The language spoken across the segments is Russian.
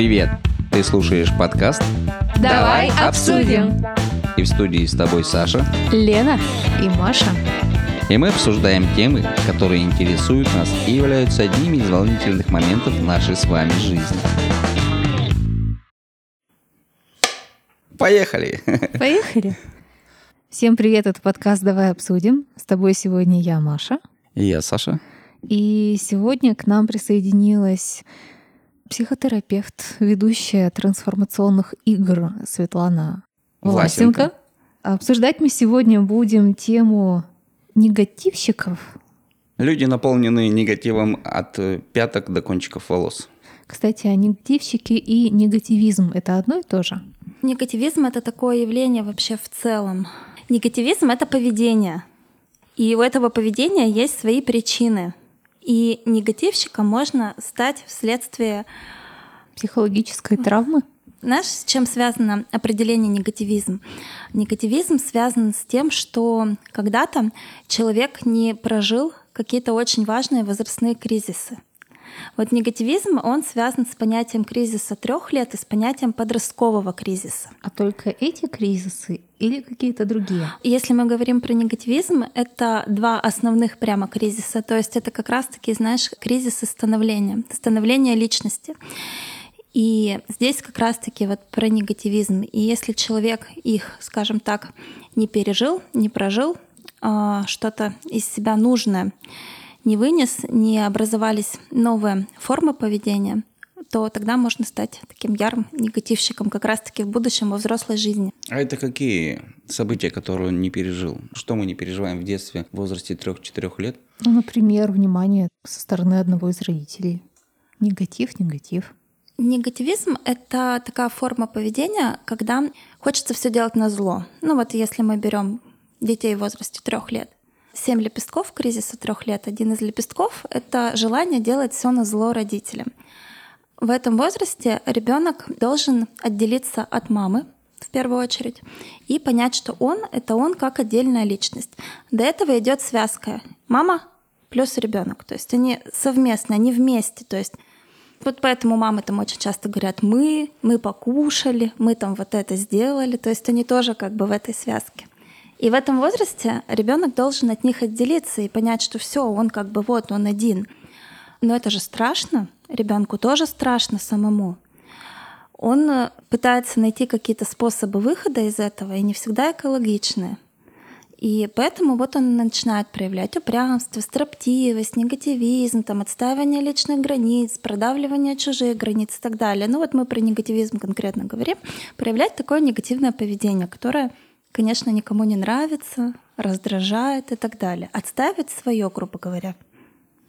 Привет! Ты слушаешь подкаст Давай обсудим. И в студии с тобой Саша. Лена и Маша. И мы обсуждаем темы, которые интересуют нас и являются одними из волнительных моментов нашей с вами жизни. Поехали! Поехали. Всем привет, это подкаст «Давай обсудим». С тобой сегодня я, Маша. И я, Саша. И сегодня к нам присоединилась психотерапевт, ведущая трансформационных игр Светлана Власенко. Власенко. Обсуждать мы сегодня будем тему негативщиков. Люди наполнены негативом от э, пяток до кончиков волос. Кстати, а негативщики и негативизм — это одно и то же? Негативизм это такое явление вообще в целом. Негативизм это поведение. И у этого поведения есть свои причины. И негативщиком можно стать вследствие... Психологической травмы? Знаешь, с чем связано определение негативизм? Негативизм связан с тем, что когда-то человек не прожил какие-то очень важные возрастные кризисы. Вот негативизм, он связан с понятием кризиса трех лет и с понятием подросткового кризиса. А только эти кризисы или какие-то другие? Если мы говорим про негативизм, это два основных прямо кризиса. То есть это как раз-таки, знаешь, кризисы становления, становления личности. И здесь как раз-таки вот про негативизм. И если человек их, скажем так, не пережил, не прожил, а, что-то из себя нужное не вынес, не образовались новые формы поведения, то тогда можно стать таким ярым негативщиком как раз-таки в будущем во взрослой жизни. А это какие события, которые он не пережил? Что мы не переживаем в детстве в возрасте 3-4 лет? Ну, например, внимание со стороны одного из родителей. Негатив, негатив. Негативизм — это такая форма поведения, когда хочется все делать на зло. Ну вот если мы берем детей в возрасте трех лет, Семь лепестков кризиса трех лет. Один из лепестков — это желание делать все на зло родителям. В этом возрасте ребенок должен отделиться от мамы, в первую очередь, и понять, что он — это он как отдельная личность. До этого идет связка мама плюс ребенок. То есть они совместно, они вместе. То есть вот поэтому мамы там очень часто говорят «мы», «мы покушали», «мы там вот это сделали». То есть они тоже как бы в этой связке. И в этом возрасте ребенок должен от них отделиться и понять, что все, он как бы вот, он один. Но это же страшно, ребенку тоже страшно самому. Он э, пытается найти какие-то способы выхода из этого, и не всегда экологичные. И поэтому вот он начинает проявлять упрямство, строптивость, негативизм, там, отстаивание личных границ, продавливание чужих границ и так далее. Ну вот мы про негативизм конкретно говорим. Проявлять такое негативное поведение, которое конечно, никому не нравится, раздражает и так далее. Отставить свое, грубо говоря.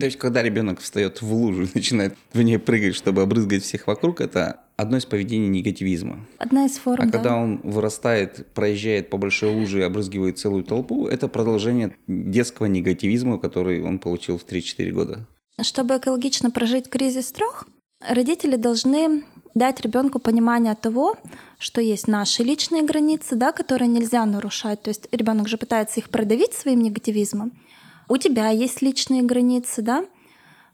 То есть, когда ребенок встает в лужу и начинает в ней прыгать, чтобы обрызгать всех вокруг, это одно из поведений негативизма. Одна из форм. А да. когда он вырастает, проезжает по большой луже и обрызгивает целую толпу, это продолжение детского негативизма, который он получил в 3-4 года. Чтобы экологично прожить кризис трех, родители должны дать ребенку понимание того, что есть наши личные границы, да, которые нельзя нарушать. То есть ребенок же пытается их продавить своим негативизмом. У тебя есть личные границы, да.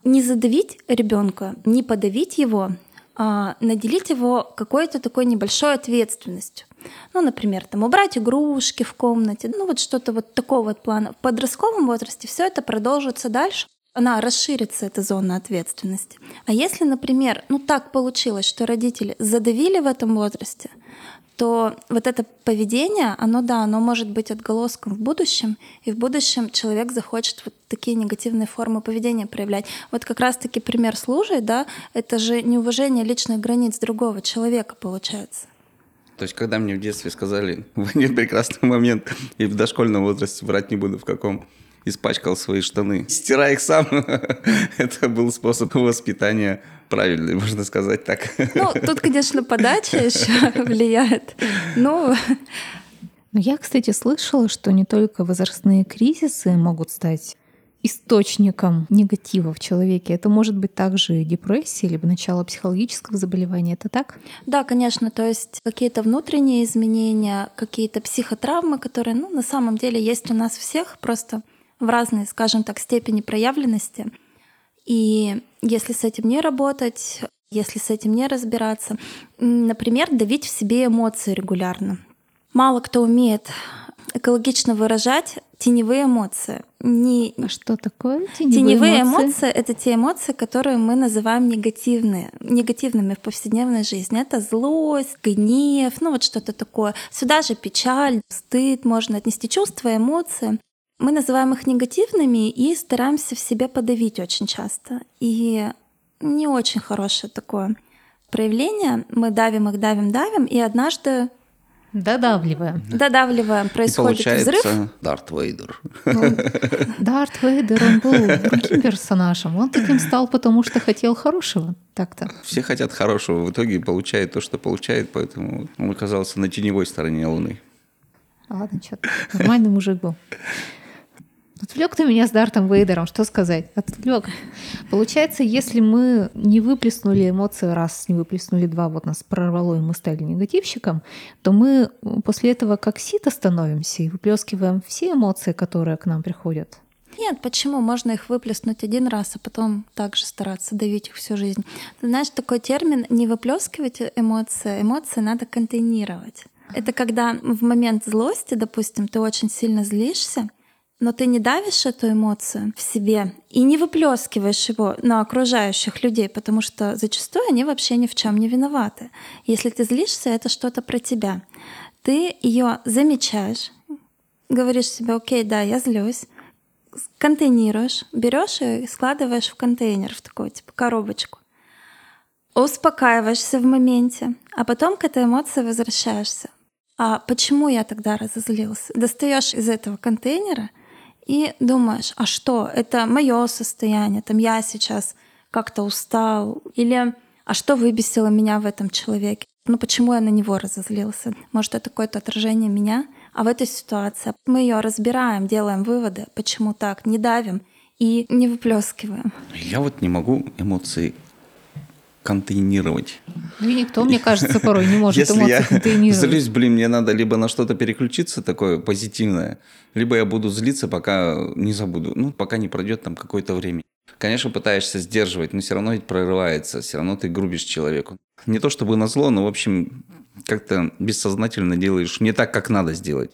Не задавить ребенка, не подавить его, а наделить его какой-то такой небольшой ответственностью. Ну, например, там убрать игрушки в комнате, ну вот что-то вот такого вот плана. В подростковом возрасте все это продолжится дальше она расширится, эта зона ответственности. А если, например, ну так получилось, что родители задавили в этом возрасте, то вот это поведение, оно, да, оно может быть отголоском в будущем, и в будущем человек захочет вот такие негативные формы поведения проявлять. Вот как раз-таки пример с лужей, да, это же неуважение личных границ другого человека получается. То есть, когда мне в детстве сказали, в один прекрасный момент, и в дошкольном возрасте, врать не буду в каком, испачкал свои штаны. Стирай их сам. Это был способ воспитания правильный, можно сказать так. Ну, тут, конечно, подача еще влияет. Ну, но я, кстати, слышала, что не только возрастные кризисы могут стать источником негатива в человеке. Это может быть также депрессия, либо начало психологического заболевания. Это так? Да, конечно. То есть какие-то внутренние изменения, какие-то психотравмы, которые ну, на самом деле есть у нас всех, просто в разной, скажем так, степени проявленности. И если с этим не работать, если с этим не разбираться. Например, давить в себе эмоции регулярно. Мало кто умеет экологично выражать теневые эмоции. Не... А что такое теневые, теневые эмоции? эмоции? Это те эмоции, которые мы называем негативные, негативными в повседневной жизни. Это злость, гнев, ну вот что-то такое. Сюда же печаль, стыд можно отнести, чувства, эмоции. Мы называем их негативными и стараемся в себе подавить очень часто. И не очень хорошее такое проявление. Мы давим их, давим, давим, и однажды Додавливаем. Додавливаем. Происходит и получается взрыв. Дарт Вейдер. Ну, Дарт Вейдер, он был другим персонажем. Он таким стал, потому что хотел хорошего. Так-то. Все хотят хорошего, в итоге получает то, что получает, поэтому он оказался на теневой стороне Луны. Ладно, что-то нормальный мужик был. Отвлек ты меня с Дартом Вейдером, что сказать? Отвлек. Получается, если мы не выплеснули эмоции раз, не выплеснули два, вот нас прорвало, и мы стали негативщиком, то мы после этого как сито становимся и выплескиваем все эмоции, которые к нам приходят. Нет, почему? Можно их выплеснуть один раз, а потом также стараться давить их всю жизнь. Ты знаешь, такой термин не выплескивать эмоции, эмоции надо контейнировать. Это когда в момент злости, допустим, ты очень сильно злишься, но ты не давишь эту эмоцию в себе и не выплескиваешь его на окружающих людей, потому что зачастую они вообще ни в чем не виноваты. Если ты злишься, это что-то про тебя. Ты ее замечаешь, говоришь себе, окей, да, я злюсь, контейнируешь, берешь и складываешь в контейнер, в такую типа коробочку. Успокаиваешься в моменте, а потом к этой эмоции возвращаешься. А почему я тогда разозлился? Достаешь из этого контейнера и думаешь, а что, это мое состояние, там я сейчас как-то устал, или а что выбесило меня в этом человеке? Ну почему я на него разозлился? Может, это какое-то отражение меня? А в этой ситуации мы ее разбираем, делаем выводы, почему так, не давим и не выплескиваем. Я вот не могу эмоции контейнировать. Ну и никто, мне кажется, порой не может Если эмоции я контейнировать. злюсь, блин, мне надо либо на что-то переключиться такое позитивное, либо я буду злиться, пока не забуду, ну, пока не пройдет там какое-то время. Конечно, пытаешься сдерживать, но все равно ведь прорывается, все равно ты грубишь человеку. Не то чтобы на зло, но, в общем, как-то бессознательно делаешь не так, как надо сделать.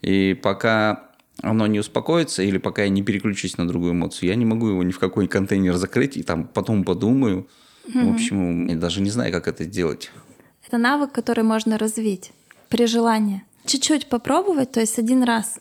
И пока оно не успокоится, или пока я не переключусь на другую эмоцию, я не могу его ни в какой контейнер закрыть, и там потом подумаю, в общем, я даже не знаю, как это сделать. Это навык, который можно развить при желании. Чуть-чуть попробовать, то есть один раз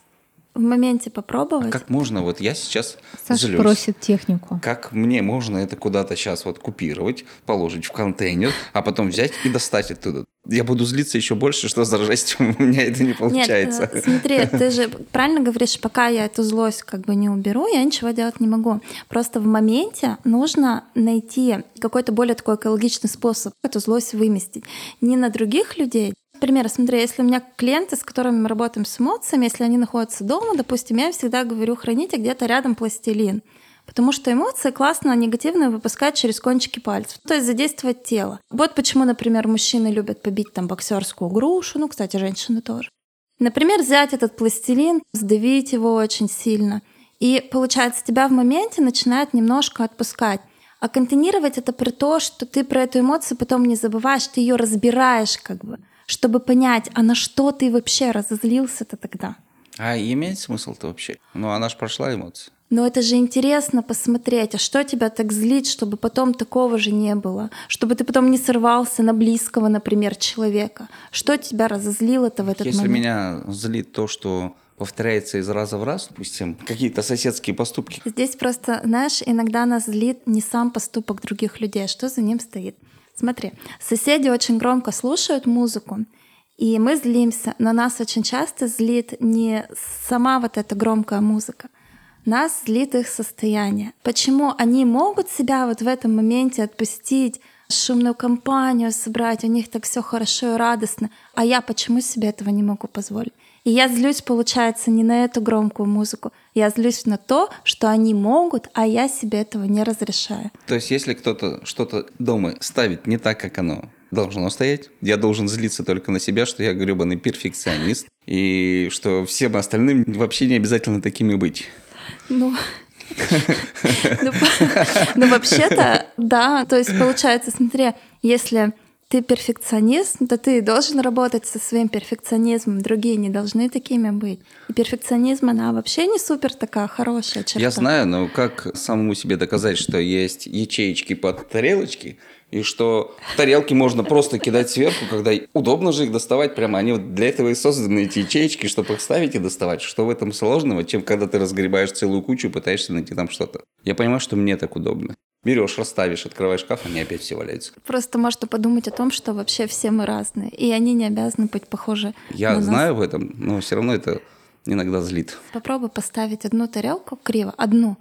в моменте попробовать. А как можно? Вот я сейчас Саша злюсь. просит технику. Как мне можно это куда-то сейчас вот купировать, положить в контейнер, а потом взять и достать оттуда? Я буду злиться еще больше, что за жесть у меня это не получается. Нет, э, смотри, ты же правильно говоришь, пока я эту злость как бы не уберу, я ничего делать не могу. Просто в моменте нужно найти какой-то более такой экологичный способ эту злость выместить. Не на других людей, Например, смотри, если у меня клиенты, с которыми мы работаем с эмоциями, если они находятся дома, допустим, я всегда говорю, храните где-то рядом пластилин. Потому что эмоции классно негативно выпускать через кончики пальцев, то есть задействовать тело. Вот почему, например, мужчины любят побить там боксерскую грушу, ну, кстати, женщины тоже. Например, взять этот пластилин, сдавить его очень сильно. И получается, тебя в моменте начинает немножко отпускать. А контейнировать это при то, что ты про эту эмоцию потом не забываешь, ты ее разбираешь как бы чтобы понять, а на что ты вообще разозлился-то тогда? А имеет смысл-то вообще? Ну, она же прошла эмоции. Но это же интересно посмотреть, а что тебя так злит, чтобы потом такого же не было, чтобы ты потом не сорвался на близкого, например, человека. Что тебя разозлило-то в этот Если момент? меня злит то, что повторяется из раза в раз, допустим, какие-то соседские поступки. Здесь просто, знаешь, иногда нас злит не сам поступок других людей, а что за ним стоит. Смотри, соседи очень громко слушают музыку, и мы злимся, но нас очень часто злит не сама вот эта громкая музыка, нас злит их состояние. Почему они могут себя вот в этом моменте отпустить, шумную компанию собрать, у них так все хорошо и радостно, а я почему себе этого не могу позволить? И я злюсь, получается, не на эту громкую музыку. Я злюсь на то, что они могут, а я себе этого не разрешаю. То есть, если кто-то что-то дома ставит не так, как оно должно стоять, я должен злиться только на себя, что я гребаный перфекционист, и что всем остальным вообще не обязательно такими быть. Ну, Ну, ну, вообще-то, да. То есть, получается, смотри, если ты перфекционист, то ты должен работать со своим перфекционизмом. Другие не должны такими быть. И перфекционизм, она вообще не супер такая хорошая черта. Я знаю, но как самому себе доказать, что есть ячеечки под тарелочки, и что тарелки можно просто кидать сверху, когда удобно же их доставать прямо. Они вот для этого и созданы, эти ячеечки, чтобы их ставить и доставать. Что в этом сложного, чем когда ты разгребаешь целую кучу и пытаешься найти там что-то. Я понимаю, что мне так удобно. Берешь, расставишь, открываешь шкаф, они опять все валяются. Просто можно подумать о том, что вообще все мы разные, и они не обязаны быть похожи. Я на знаю нас. в этом, но все равно это иногда злит. Попробуй поставить одну тарелку криво, одну.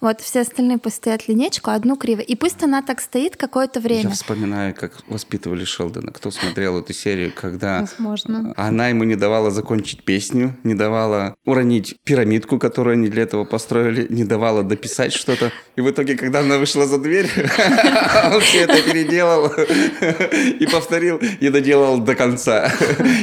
Вот все остальные пусть стоят линейку, а одну криво. И пусть она так стоит какое-то время. Я вспоминаю, как воспитывали Шелдона. Кто смотрел эту серию, когда Возможно. она ему не давала закончить песню, не давала уронить пирамидку, которую они для этого построили, не давала дописать что-то. И в итоге, когда она вышла за дверь, он все это переделал и повторил, и доделал до конца.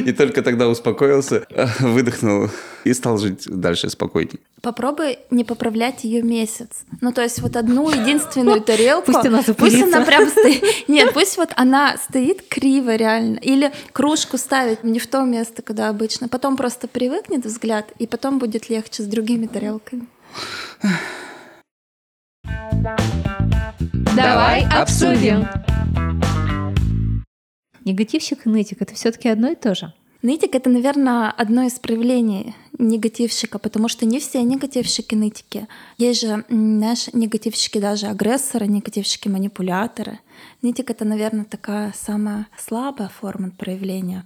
И только тогда успокоился, выдохнул и стал жить дальше спокойней. Попробуй не поправлять ее месяц. Ну, то есть вот одну единственную тарелку. Пусть она Пусть запылится. она прям стоит. Нет, пусть вот она стоит криво реально. Или кружку ставить не в то место, куда обычно. Потом просто привыкнет взгляд, и потом будет легче с другими тарелками. Давай обсудим. Негативщик и нытик — это все таки одно и то же. Нытик — это, наверное, одно из проявлений негативщика, потому что не все негативщики нытики. Есть же, знаешь, негативщики даже агрессоры, негативщики манипуляторы. Нытик — это, наверное, такая самая слабая форма проявления.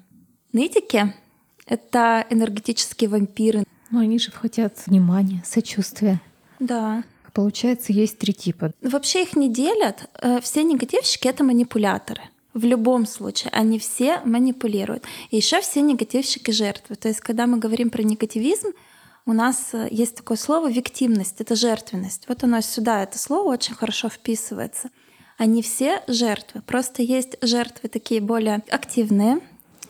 Нытики — это энергетические вампиры. Но они же хотят внимания, сочувствия. Да. Получается, есть три типа. Вообще их не делят. Э, Все негативщики — это манипуляторы. В любом случае, они все манипулируют. И еще все негативщики жертвы. То есть, когда мы говорим про негативизм, у нас э, есть такое слово виктимность, это жертвенность. Вот оно сюда, это слово очень хорошо вписывается. Они все жертвы. Просто есть жертвы такие более активные,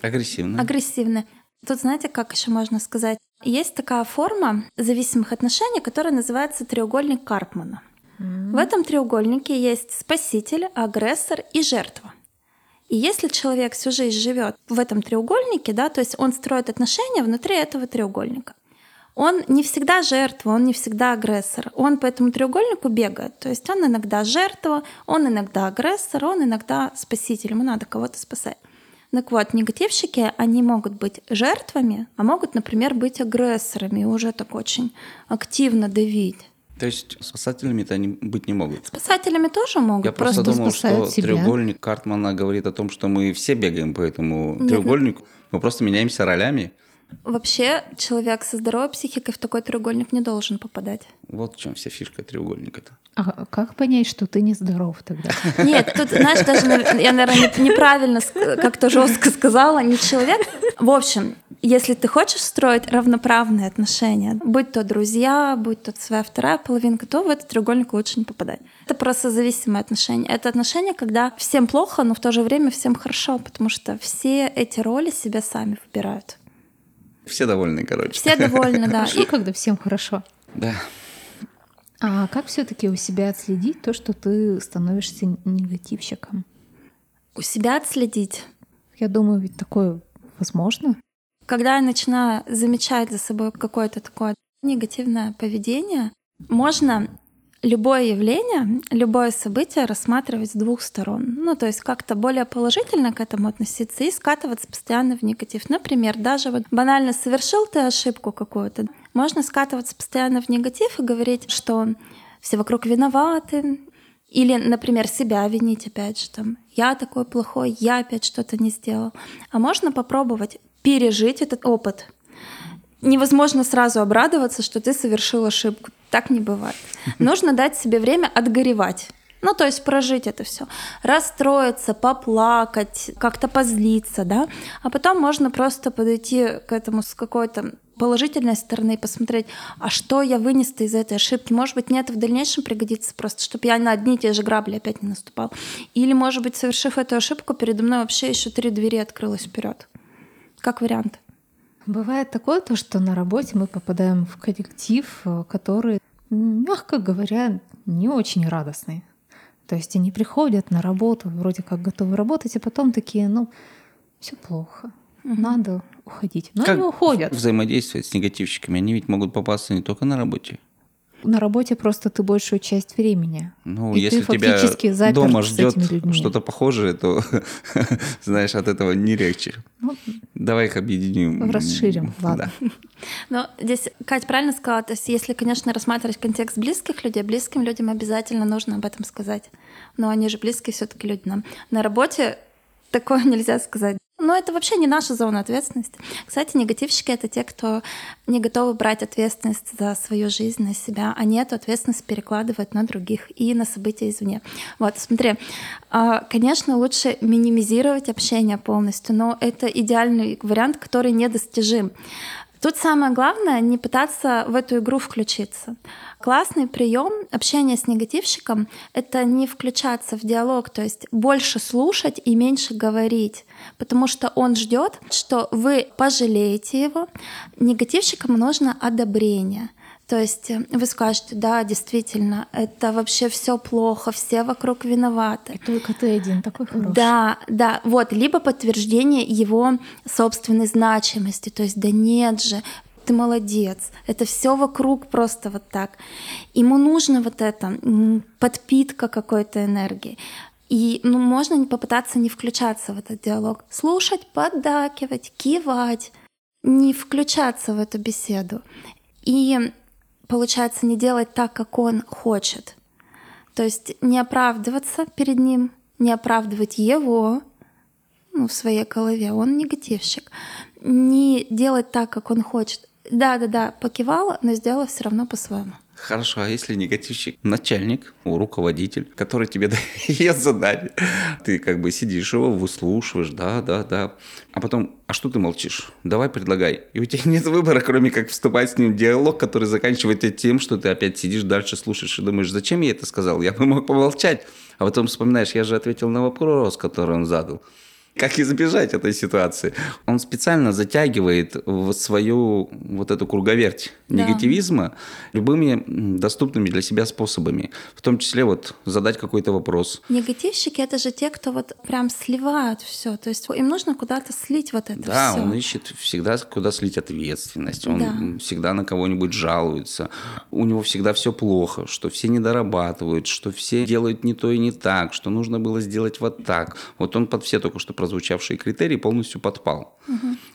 Агрессивно. агрессивные. Тут знаете, как еще можно сказать? Есть такая форма зависимых отношений, которая называется треугольник Карпмана. В этом треугольнике есть спаситель, агрессор и жертва. И если человек всю жизнь живет в этом треугольнике, да, то есть он строит отношения внутри этого треугольника, он не всегда жертва, он не всегда агрессор. Он по этому треугольнику бегает. То есть он иногда жертва, он иногда агрессор, он иногда спаситель. Ему надо кого-то спасать. Так вот, негативщики, они могут быть жертвами, а могут, например, быть агрессорами и уже так очень активно давить. То есть спасателями-то они быть не могут. Спасателями тоже могут. Я просто, просто думал, что себя. треугольник Картмана говорит о том, что мы все бегаем по этому Нет. треугольнику, мы просто меняемся ролями. Вообще, человек со здоровой психикой в такой треугольник не должен попадать. Вот в чем вся фишка треугольника-то. А как понять, что ты нездоров тогда? Нет, тут, знаешь, даже нав- я, наверное, неправильно как-то жестко сказала, не человек. В общем, если ты хочешь строить равноправные отношения, будь то друзья, будь то своя вторая половинка, то в этот треугольник лучше не попадать. Это просто зависимые отношения. Это отношения, когда всем плохо, но в то же время всем хорошо, потому что все эти роли себя сами выбирают. Все довольны, короче. Все довольны, да. Хорошо, И- когда всем хорошо. Да. А как все-таки у себя отследить то, что ты становишься негативщиком? у себя отследить. Я думаю, ведь такое возможно. Когда я начинаю замечать за собой какое-то такое негативное поведение, можно любое явление, любое событие рассматривать с двух сторон. Ну, то есть как-то более положительно к этому относиться и скатываться постоянно в негатив. Например, даже вот банально совершил ты ошибку какую-то, можно скатываться постоянно в негатив и говорить, что все вокруг виноваты, или, например, себя винить опять же там. Я такой плохой, я опять что-то не сделал. А можно попробовать пережить этот опыт. Невозможно сразу обрадоваться, что ты совершил ошибку. Так не бывает. Нужно дать себе время отгоревать. Ну, то есть прожить это все. Расстроиться, поплакать, как-то позлиться, да. А потом можно просто подойти к этому с какой-то положительной стороны и посмотреть, а что я вынес из этой ошибки. Может быть, мне это в дальнейшем пригодится просто, чтобы я на одни и те же грабли опять не наступал. Или, может быть, совершив эту ошибку, передо мной вообще еще три двери открылось вперед. Как вариант. Бывает такое, то, что на работе мы попадаем в коллектив, э, который мягко говоря, не очень радостные. То есть они приходят на работу, вроде как готовы работать, а потом такие, ну, все плохо, надо уходить. Но Как они уходят. взаимодействовать с негативщиками? Они ведь могут попасться не только на работе. На работе просто ты большую часть времени. Ну, И если ты фактически тебя заперт дома ждет что-то похожее, то, знаешь, от этого не легче. Ну, Давай их объединим. Расширим, ладно. Да. Но здесь Катя правильно сказала, то есть если, конечно, рассматривать контекст близких людей, близким людям обязательно нужно об этом сказать. Но они же близкие все таки люди нам. На работе такое нельзя сказать. Но это вообще не наша зона ответственности. Кстати, негативщики — это те, кто не готовы брать ответственность за свою жизнь на себя. Они эту ответственность перекладывают на других и на события извне. Вот, смотри, а, конечно, лучше минимизировать общение полностью, но это идеальный вариант, который недостижим. Тут самое главное не пытаться в эту игру включиться. Классный прием общения с негативщиком — это не включаться в диалог, то есть больше слушать и меньше говорить, потому что он ждет, что вы пожалеете его. Негативщикам нужно одобрение. То есть э, вы скажете, да, действительно, это вообще все плохо, все вокруг виноваты. Только ты один такой хороший. Да, да, вот, либо подтверждение его собственной значимости, то есть да нет же, ты молодец, это все вокруг просто вот так. Ему нужно вот это, подпитка какой-то энергии. И ну, можно попытаться не включаться в этот диалог. Слушать, поддакивать, кивать, не включаться в эту беседу. И получается не делать так, как он хочет. То есть не оправдываться перед ним, не оправдывать его ну, в своей голове, он негативщик. Не делать так, как он хочет. Да-да-да, покивала, но сделала все равно по-своему. Хорошо, а если негативщик начальник, руководитель, который тебе дает задание, ты как бы сидишь его, выслушиваешь, да, да, да, а потом, а что ты молчишь? Давай предлагай. И у тебя нет выбора, кроме как вступать с ним в диалог, который заканчивается тем, что ты опять сидишь дальше, слушаешь и думаешь, зачем я это сказал? Я бы мог помолчать. А потом вспоминаешь, я же ответил на вопрос, который он задал. Как избежать этой ситуации? Он специально затягивает в свою вот эту круговерть Да. негативизма любыми доступными для себя способами. В том числе вот задать какой-то вопрос. Негативщики это же те, кто вот прям сливают все. То есть им нужно куда-то слить вот это Да, все. он ищет всегда, куда слить ответственность. Он Да. всегда на кого-нибудь жалуется. У него всегда все плохо, что все недорабатывают, что все делают не то и не так, что нужно было сделать вот так. Вот он под все только что прозвучавшие критерии полностью подпал.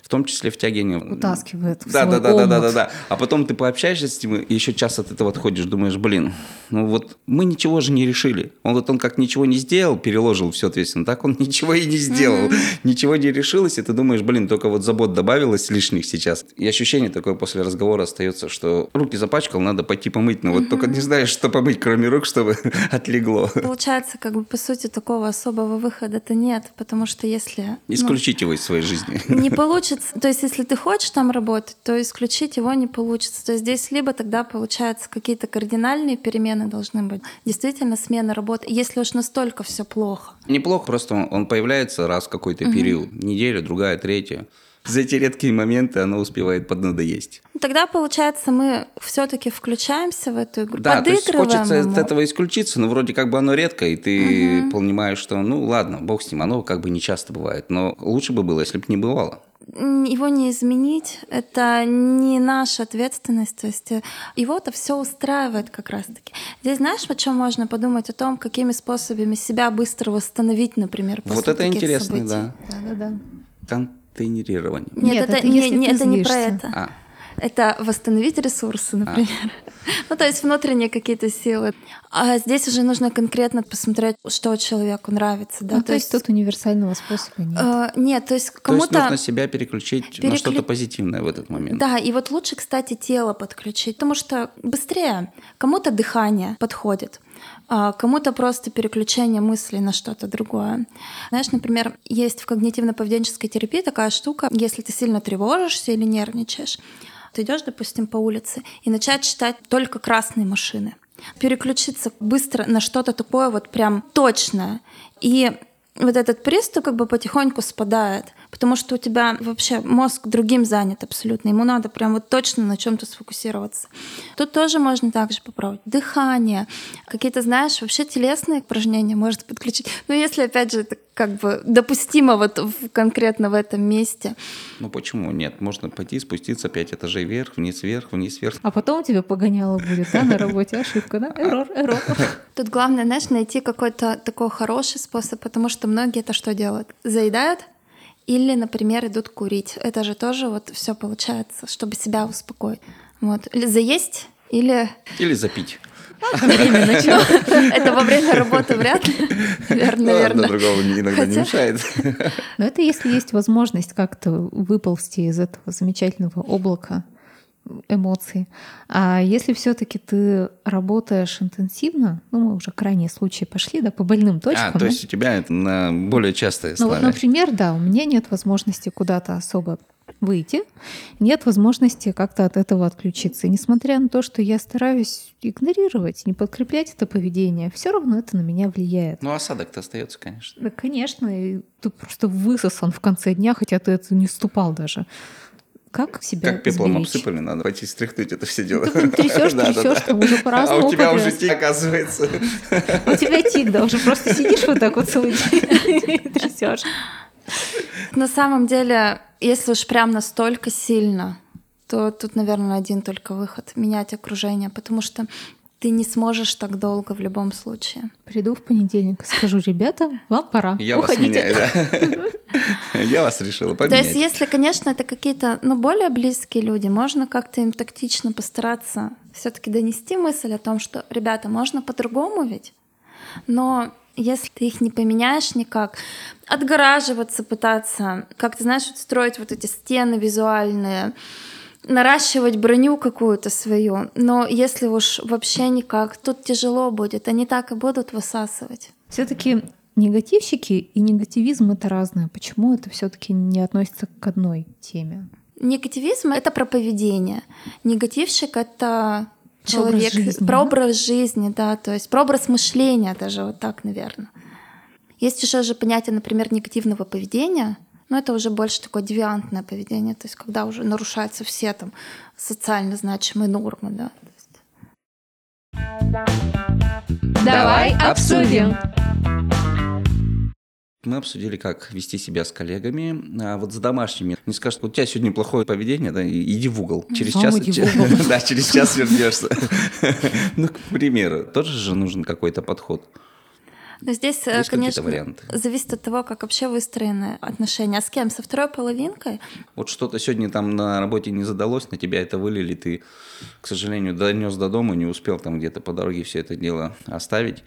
В том числе втягивание... Утаскивает в Да, да, да, да, да, да, да. А потом ты пообщаешься с ним, и еще час от этого отходишь, думаешь, блин, ну вот мы ничего же не решили. Он вот он как ничего не сделал, переложил все ответственно, так он ничего и не сделал. Ничего не решилось, и ты думаешь, блин, только вот забот добавилось лишних сейчас. И ощущение такое после разговора остается, что руки запачкал, надо пойти помыть, но вот только не знаешь, что помыть, кроме рук, чтобы отлегло. Получается, как бы по сути такого особого выхода-то нет, потому что если ну, Исключить его из своей жизни. не получится, то есть если ты хочешь там работать, то исключить его не получится. То есть здесь либо тогда получается какие-то кардинальные перемены должны быть, действительно смена работы, если уж настолько все плохо. Неплохо, просто он- появляется раз в какой-то период. Неделя, другая, третья. За эти редкие моменты оно успевает поднадоесть. Тогда получается мы все-таки включаемся в эту игру, Да, то есть хочется ему. от этого исключиться, но вроде как бы оно редко, и ты понимаешь, что ну ладно, бог с ним, оно как бы не часто бывает, но лучше бы было, если бы не бывало. Его не изменить, это не наша ответственность, то есть э, его-то все устраивает как раз-таки. Здесь знаешь, о чем можно подумать? О том, какими способами себя быстро восстановить, например, после вот это интересно, событий. да. Да-да-да. Контейнерирование. Нет, Нет, это, это не, если не- ты это не про это. А, Это восстановить ресурсы, например. Ну, то есть внутренние какие-то силы. А здесь уже нужно конкретно посмотреть, что человеку нравится. Да? Ну, то есть тут универсального способа нет. э, нет, то есть то есть кому-то... нужно себя переключить на переклю- что-то позитивное в этот момент. Да, и вот лучше, кстати, тело подключить, потому что быстрее. Кому-то дыхание подходит, а кому-то просто переключение мыслей на что-то другое. Знаешь, например, есть в когнитивно-поведенческой терапии такая штука, если ты сильно тревожишься или нервничаешь, ты идешь, допустим, по улице и начать читать только красные машины. Переключиться быстро на что-то такое вот прям точное. И вот этот приступ как бы потихоньку спадает, потому что у тебя вообще мозг другим занят абсолютно. Ему надо прям вот точно на чем-то сфокусироваться. Тут тоже можно также попробовать. Дыхание, какие-то, знаешь, вообще телесные упражнения можно подключить. Но если, опять же, это как бы допустимо вот в, конкретно в этом месте. Ну почему нет? Можно пойти спуститься пять этажей вверх, вниз, вверх, вниз, вверх. А потом тебе погоняло будет, да, на работе ошибка, да? Эррор, эррор. Тут главное, знаешь, найти какой-то такой хороший способ, потому что многие это что делают? Заедают, или, например, идут курить. Это же тоже вот все получается, чтобы себя успокоить. Вот. Или заесть, или... Или запить. Время начало. Это во время работы вряд ли. Верно, верно. Одно другого иногда не мешает. Но это если есть возможность как-то выползти из этого замечательного облака эмоций. А если все-таки ты работаешь интенсивно, ну мы уже крайние случаи пошли, да, по больным точкам. А, то да? есть у тебя это на более частой Ну вот, например, да, у меня нет возможности куда-то особо выйти, нет возможности как-то от этого отключиться. И несмотря на то, что я стараюсь игнорировать, не подкреплять это поведение, все равно это на меня влияет. Ну, осадок-то остается, конечно. Да, конечно, и ты просто высосан в конце дня, хотя ты это не ступал даже. Как себя Как пеплом сберечь? обсыпали, надо пойти стряхнуть это все дело. Ты там трясешь, трясешь, там уже А по-разному у тебя уже тик, оказывается. У тебя тик, да, уже просто сидишь вот так вот целый день и трясешь. На самом деле, если уж прям настолько сильно, то тут, наверное, один только выход — менять окружение, потому что ты не сможешь так долго в любом случае. Приду в понедельник и скажу, ребята, вам пора. Я вас Уходите. меняю, да. Я вас решила То есть, поменять. если, конечно, это какие-то ну, более близкие люди, можно как-то им тактично постараться все-таки донести мысль о том, что, ребята, можно по-другому ведь, но если ты их не поменяешь никак, отгораживаться пытаться, как-то, знаешь, вот строить вот эти стены визуальные, наращивать броню какую-то свою. Но если уж вообще никак, тут тяжело будет, они так и будут высасывать. Все-таки негативщики и негативизм это разное. Почему это все-таки не относится к одной теме? Негативизм — это про поведение. Негативщик — это Про образ человек жизни, про образ жизни, да, то есть про образ мышления даже вот так, наверное. Есть еще же понятие, например, негативного поведения, но это уже больше такое девиантное поведение, то есть когда уже нарушаются все там социально значимые нормы, да. Давай обсудим. Мы обсудили, как вести себя с коллегами. А вот с домашними. Не скажут, у тебя сегодня плохое поведение, да, иди в угол. Через Сам час... иди в угол. Да, через час вернешься. Ну, к примеру, тоже же нужен какой-то подход. Но здесь, э, Есть конечно, варианты? зависит от того, как вообще выстроены отношения. А с кем? Со второй половинкой? Вот что-то сегодня там на работе не задалось, на тебя это вылили, ты, к сожалению, донес до дома, не успел там где-то по дороге все это дело оставить.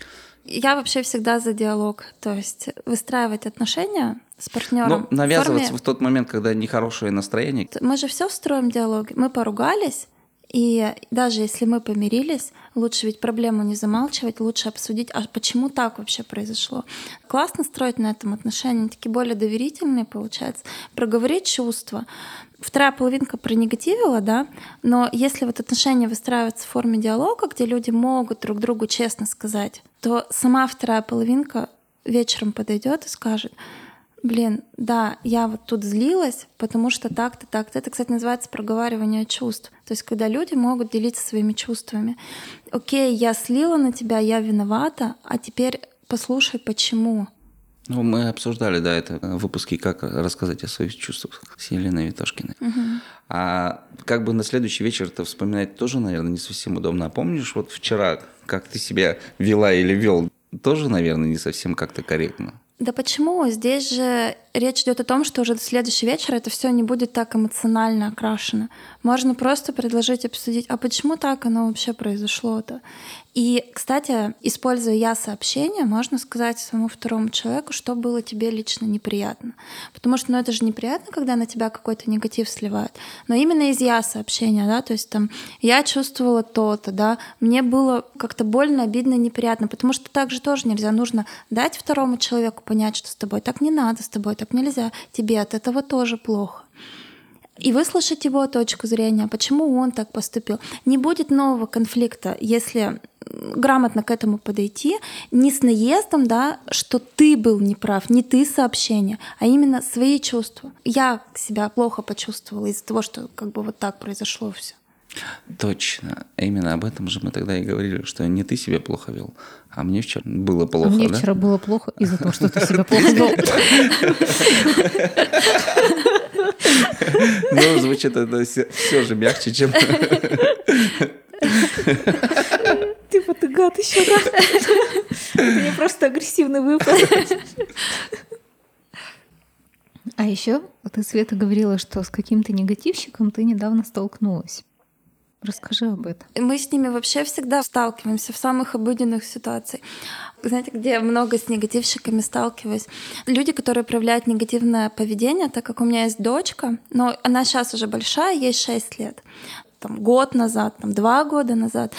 Я вообще всегда за диалог, то есть выстраивать отношения с партнером. Ну, навязываться в тот момент, когда нехорошее настроение, Мы же все строим диалог. Мы поругались, и даже если мы помирились, лучше ведь проблему не замалчивать, лучше обсудить, а почему так вообще произошло. Классно строить на этом отношения, они такие более доверительные, получается. Проговорить чувства. Вторая половинка пронегативила, да, но если вот отношения выстраиваются в форме диалога, где люди могут друг другу честно сказать, то сама вторая половинка вечером подойдет и скажет, Блин, да, я вот тут злилась, потому что так-то, так-то. Это, кстати, называется проговаривание чувств. То есть, когда люди могут делиться своими чувствами. Окей, я слила на тебя, я виновата, а теперь послушай, почему. Ну, мы обсуждали, да, это в выпуске «Как рассказать о своих чувствах» с Еленой Витошкиной. А как бы на следующий вечер это вспоминать тоже, наверное, не совсем удобно. А помнишь, вот вчера, как ты себя вела или вел, тоже, наверное, не совсем как-то корректно. Да почему? Здесь же речь идет о том, что уже до следующего вечера это все не будет так эмоционально окрашено. Можно просто предложить обсудить, а почему так оно вообще произошло-то? И, кстати, используя я сообщение, можно сказать своему второму человеку, что было тебе лично неприятно. Потому что ну, это же неприятно, когда на тебя какой-то негатив сливает. Но именно из я сообщения, да, то есть там я чувствовала то-то, да, мне было как-то больно, обидно, неприятно, потому что так же тоже нельзя. Нужно дать второму человеку понять, что с тобой так не надо, с тобой так нельзя, тебе от этого тоже плохо. И выслушать его точку зрения, почему он так поступил. Не будет нового конфликта, если грамотно к этому подойти, не с наездом, да, что ты был неправ, не ты сообщение, а именно свои чувства. Я себя плохо почувствовала из-за того, что как бы вот так произошло все. Точно. Именно об этом же мы тогда и говорили, что не ты себя плохо вел, а мне вчера было плохо, а мне да? вчера было плохо из-за того, что ты себя плохо вел. Ну, звучит это все же мягче, чем... Типа ты гад еще, да? Мне просто агрессивный выпад. А еще ты, Света, говорила, что с каким-то негативщиком ты недавно столкнулась. Расскажи об этом. Мы с ними вообще всегда сталкиваемся в самых обыденных ситуациях. Знаете, где я много с негативщиками сталкиваюсь? Люди, которые проявляют негативное поведение, так как у меня есть дочка, но она сейчас уже большая, ей 6 лет. Там, год назад, там, два года назад.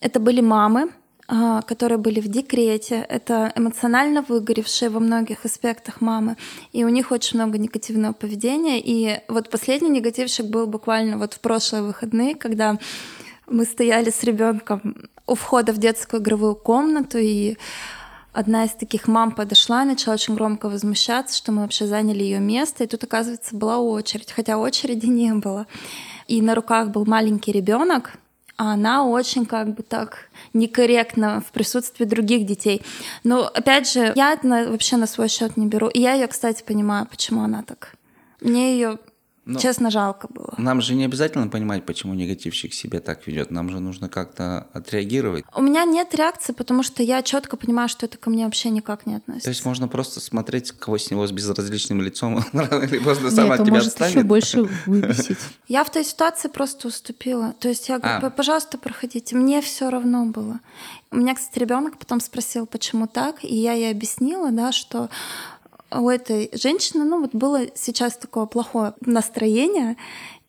Это были мамы, которые были в декрете, это эмоционально выгоревшие во многих аспектах мамы, и у них очень много негативного поведения. И вот последний негативщик был буквально вот в прошлые выходные, когда мы стояли с ребенком у входа в детскую игровую комнату, и одна из таких мам подошла и начала очень громко возмущаться, что мы вообще заняли ее место, и тут, оказывается, была очередь, хотя очереди не было. И на руках был маленький ребенок, а она очень как бы так некорректно в присутствии других детей. Но опять же, я это вообще на свой счет не беру. И я ее, кстати, понимаю, почему она так. Мне ее но Честно, жалко было. Нам же не обязательно понимать, почему негативщик себя так ведет. Нам же нужно как-то отреагировать. У меня нет реакции, потому что я четко понимаю, что это ко мне вообще никак не относится. То есть можно просто смотреть, кого с него с безразличным лицом, или просто сам от тебя может отстанет. еще больше выбесить. Я в той ситуации просто уступила. То есть я говорю, а. пожалуйста, проходите. Мне все равно было. У меня, кстати, ребенок потом спросил, почему так, и я ей объяснила, да, что у этой женщины, ну вот было сейчас такое плохое настроение.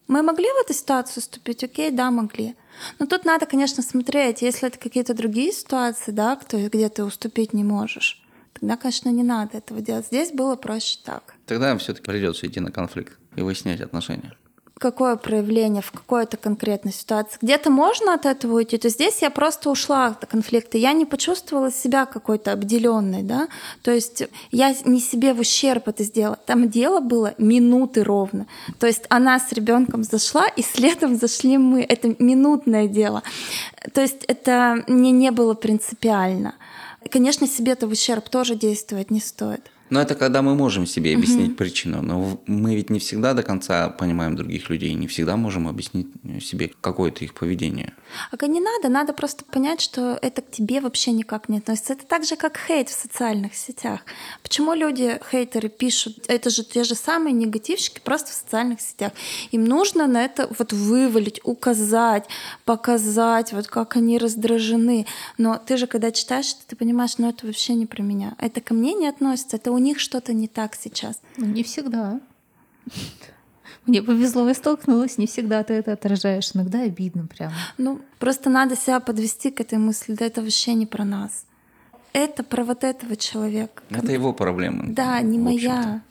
Мы могли в эту ситуацию вступить? Окей, да, могли. Но тут надо, конечно, смотреть, если это какие-то другие ситуации, да, кто, где ты уступить не можешь, тогда, конечно, не надо этого делать. Здесь было проще так. Тогда все-таки придется идти на конфликт и выяснять отношения какое проявление в какой-то конкретной ситуации. Где-то можно от этого уйти, то здесь я просто ушла от конфликта. Я не почувствовала себя какой-то обделенной, да, то есть я не себе в ущерб это сделала. Там дело было минуты ровно. То есть она с ребенком зашла, и следом зашли мы. Это минутное дело. То есть это мне не было принципиально. Конечно, себе-то в ущерб тоже действовать не стоит. Но это когда мы можем себе объяснить угу. причину. Но мы ведь не всегда до конца понимаем других людей, не всегда можем объяснить себе какое-то их поведение. А не надо, надо просто понять, что это к тебе вообще никак не относится. Это так же, как хейт в социальных сетях. Почему люди, хейтеры, пишут, это же те же самые негативщики, просто в социальных сетях. Им нужно на это вот вывалить, указать, показать, вот как они раздражены. Но ты же, когда читаешь, ты понимаешь, ну это вообще не про меня. Это ко мне не относится, это у них что-то не так сейчас. Ну, не всегда. Мне повезло, я столкнулась, не всегда ты это отражаешь. Иногда обидно прям. Ну, просто надо себя подвести к этой мысли. Да это вообще не про нас. Это про вот этого человека. Это его проблема. Да, не моя.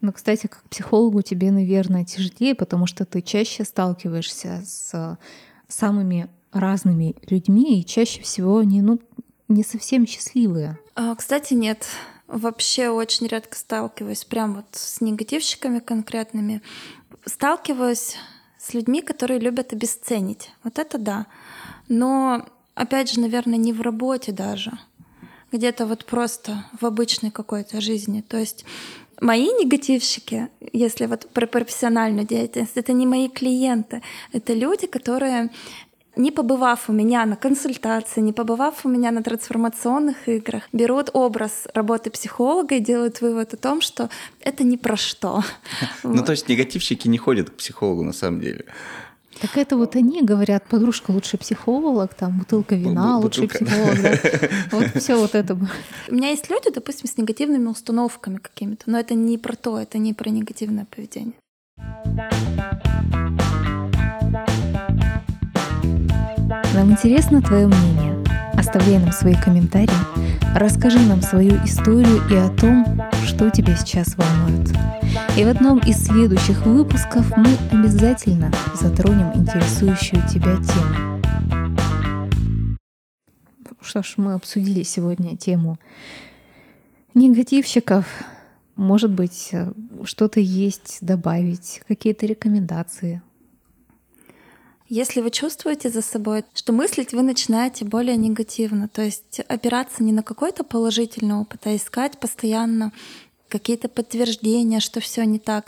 Ну, кстати, как психологу тебе, наверное, тяжелее, потому что ты чаще сталкиваешься с самыми разными людьми, и чаще всего они, ну, не совсем счастливые. А, кстати, нет вообще очень редко сталкиваюсь прям вот с негативщиками конкретными. Сталкиваюсь с людьми, которые любят обесценить. Вот это да. Но, опять же, наверное, не в работе даже. Где-то вот просто в обычной какой-то жизни. То есть мои негативщики, если вот про профессиональную деятельность, это не мои клиенты, это люди, которые не побывав у меня на консультации, не побывав у меня на трансформационных играх, берут образ работы психолога и делают вывод о том, что это ни про что. Ну, то есть негативщики не ходят к психологу на самом деле. Так это вот они говорят, подружка лучше психолог, там бутылка вина лучше психолог. Вот все вот это. У меня есть люди, допустим, с негативными установками какими-то, но это не про то, это не про негативное поведение. Нам интересно твое мнение. Оставляй нам свои комментарии, расскажи нам свою историю и о том, что тебя сейчас волнует. И в одном из следующих выпусков мы обязательно затронем интересующую тебя тему. Что ж, мы обсудили сегодня тему негативщиков. Может быть, э, что-то есть добавить, какие-то рекомендации. Если вы чувствуете за собой, что мыслить вы начинаете более негативно, то есть опираться не на какой-то положительный опыт, а искать постоянно какие-то подтверждения, что все не так.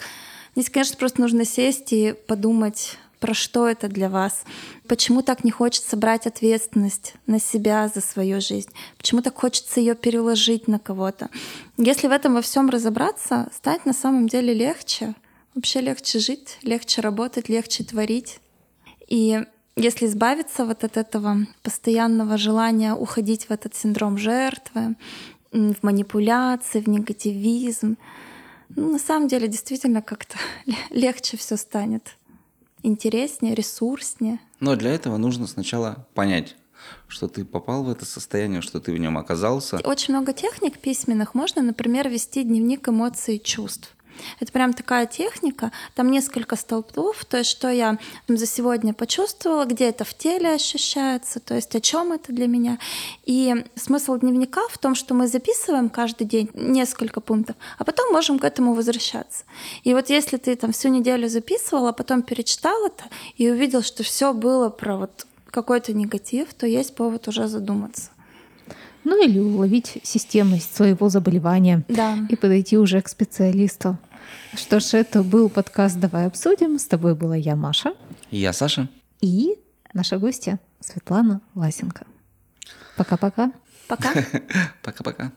Здесь, конечно, просто нужно сесть и подумать, про что это для вас, почему так не хочется брать ответственность на себя за свою жизнь, почему так хочется ее переложить на кого-то. Если в этом во всем разобраться, стать на самом деле легче. Вообще легче жить, легче работать, легче творить. И если избавиться вот от этого постоянного желания уходить в этот синдром жертвы, в манипуляции, в негативизм, ну, на самом деле действительно как-то легче все станет интереснее, ресурснее. Но для этого нужно сначала понять, что ты попал в это состояние, что ты в нем оказался. Очень много техник письменных. Можно, например, вести дневник эмоций и чувств. Это прям такая техника, там несколько столбов, то есть что я за сегодня почувствовала, где это в теле ощущается, то есть о чем это для меня. И смысл дневника в том, что мы записываем каждый день несколько пунктов, а потом можем к этому возвращаться. И вот если ты там всю неделю записывал, а потом перечитал это и увидел, что все было про вот какой-то негатив, то есть повод уже задуматься. Ну или уловить системность своего заболевания да. и подойти уже к специалисту. Что ж, это был подкаст «Давай обсудим». С тобой была я, Маша. И я, Саша. И наша гостья Светлана Ласенко. Пока-пока. Пока. Пока-пока.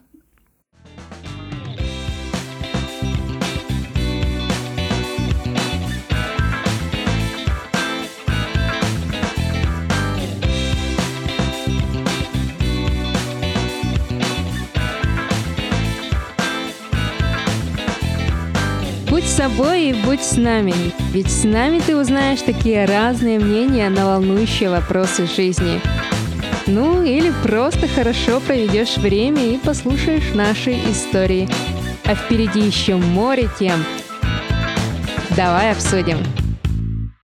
Будь собой и будь с нами, ведь с нами ты узнаешь такие разные мнения на волнующие вопросы жизни. Ну или просто хорошо проведешь время и послушаешь наши истории. А впереди еще море тем. Давай обсудим.